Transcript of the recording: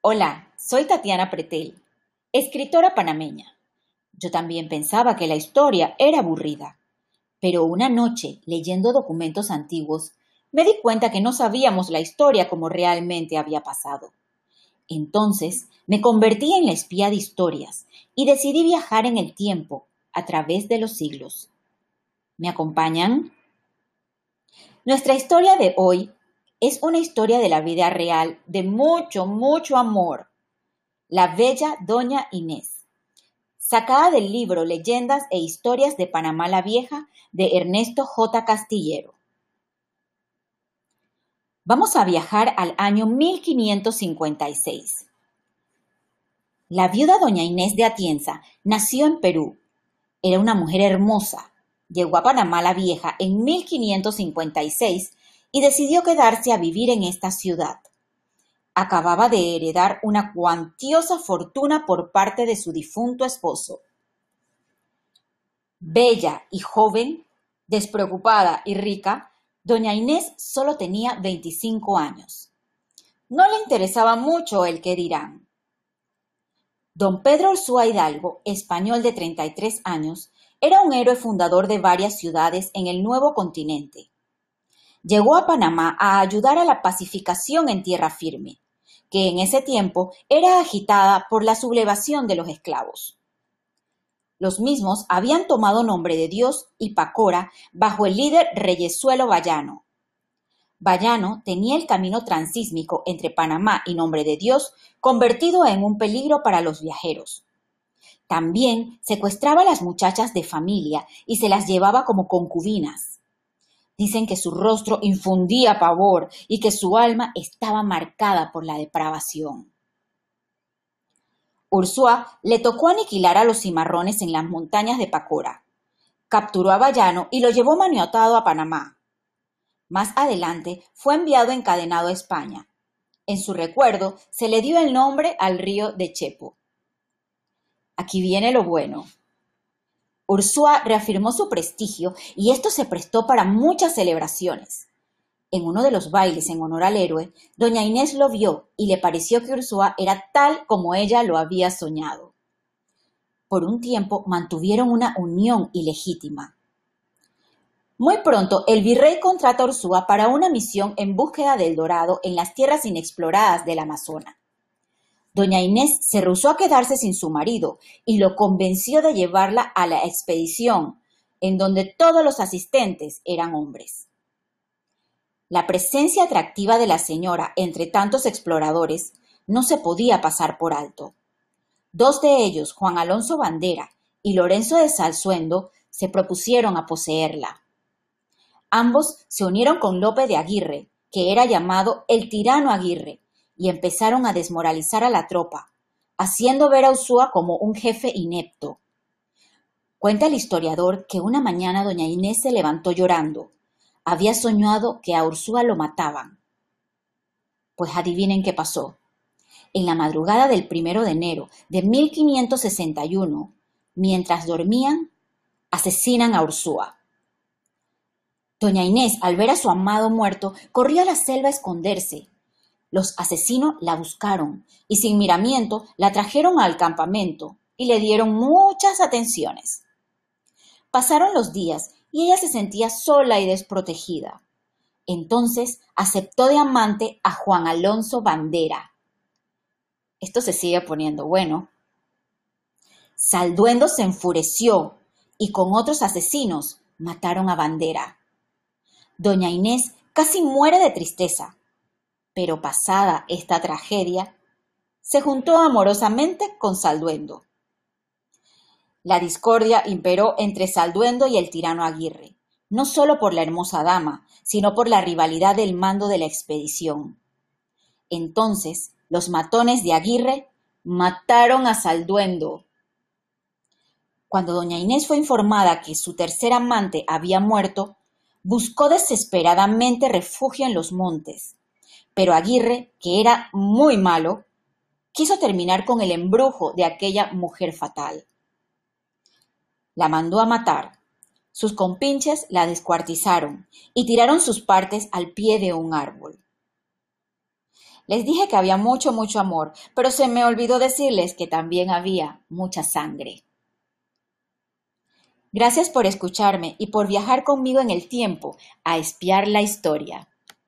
Hola, soy Tatiana Pretel, escritora panameña. Yo también pensaba que la historia era aburrida, pero una noche, leyendo documentos antiguos, me di cuenta que no sabíamos la historia como realmente había pasado. Entonces me convertí en la espía de historias y decidí viajar en el tiempo a través de los siglos. ¿Me acompañan? Nuestra historia de hoy es una historia de la vida real de mucho, mucho amor. La bella Doña Inés. Sacada del libro Leyendas e Historias de Panamá la Vieja de Ernesto J. Castillero. Vamos a viajar al año 1556. La viuda Doña Inés de Atienza nació en Perú. Era una mujer hermosa. Llegó a Panamá la Vieja en 1556 y decidió quedarse a vivir en esta ciudad. Acababa de heredar una cuantiosa fortuna por parte de su difunto esposo. Bella y joven, despreocupada y rica, doña Inés solo tenía 25 años. No le interesaba mucho el que dirán. Don Pedro Ursúa Hidalgo, español de 33 años, era un héroe fundador de varias ciudades en el nuevo continente llegó a Panamá a ayudar a la pacificación en tierra firme, que en ese tiempo era agitada por la sublevación de los esclavos. Los mismos habían tomado nombre de Dios y Pacora bajo el líder Reyesuelo Bayano. Bayano tenía el camino transísmico entre Panamá y Nombre de Dios convertido en un peligro para los viajeros. También secuestraba a las muchachas de familia y se las llevaba como concubinas. Dicen que su rostro infundía pavor y que su alma estaba marcada por la depravación. Ursúa le tocó aniquilar a los cimarrones en las montañas de Pacora. Capturó a Bayano y lo llevó maniotado a Panamá. Más adelante fue enviado encadenado a España. En su recuerdo se le dio el nombre al río de Chepo. Aquí viene lo bueno. Ursúa reafirmó su prestigio y esto se prestó para muchas celebraciones. En uno de los bailes en honor al héroe, doña Inés lo vio y le pareció que Ursúa era tal como ella lo había soñado. Por un tiempo mantuvieron una unión ilegítima. Muy pronto el virrey contrata a Ursúa para una misión en búsqueda del dorado en las tierras inexploradas del Amazonas. Doña Inés se rehusó a quedarse sin su marido y lo convenció de llevarla a la expedición, en donde todos los asistentes eran hombres. La presencia atractiva de la señora entre tantos exploradores no se podía pasar por alto. Dos de ellos, Juan Alonso Bandera y Lorenzo de Salzuendo, se propusieron a poseerla. Ambos se unieron con Lope de Aguirre, que era llamado el tirano Aguirre, y empezaron a desmoralizar a la tropa, haciendo ver a Usúa como un jefe inepto. Cuenta el historiador que una mañana doña Inés se levantó llorando. Había soñado que a Ursúa lo mataban. Pues adivinen qué pasó. En la madrugada del primero de enero de 1561, mientras dormían, asesinan a Ursúa. Doña Inés, al ver a su amado muerto, corrió a la selva a esconderse, los asesinos la buscaron y sin miramiento la trajeron al campamento y le dieron muchas atenciones. Pasaron los días y ella se sentía sola y desprotegida. Entonces aceptó de amante a Juan Alonso Bandera. Esto se sigue poniendo bueno. Salduendo se enfureció y con otros asesinos mataron a Bandera. Doña Inés casi muere de tristeza pero pasada esta tragedia, se juntó amorosamente con Salduendo. La discordia imperó entre Salduendo y el tirano Aguirre, no solo por la hermosa dama, sino por la rivalidad del mando de la expedición. Entonces, los matones de Aguirre mataron a Salduendo. Cuando doña Inés fue informada que su tercer amante había muerto, buscó desesperadamente refugio en los montes, pero Aguirre, que era muy malo, quiso terminar con el embrujo de aquella mujer fatal. La mandó a matar. Sus compinches la descuartizaron y tiraron sus partes al pie de un árbol. Les dije que había mucho, mucho amor, pero se me olvidó decirles que también había mucha sangre. Gracias por escucharme y por viajar conmigo en el tiempo a espiar la historia.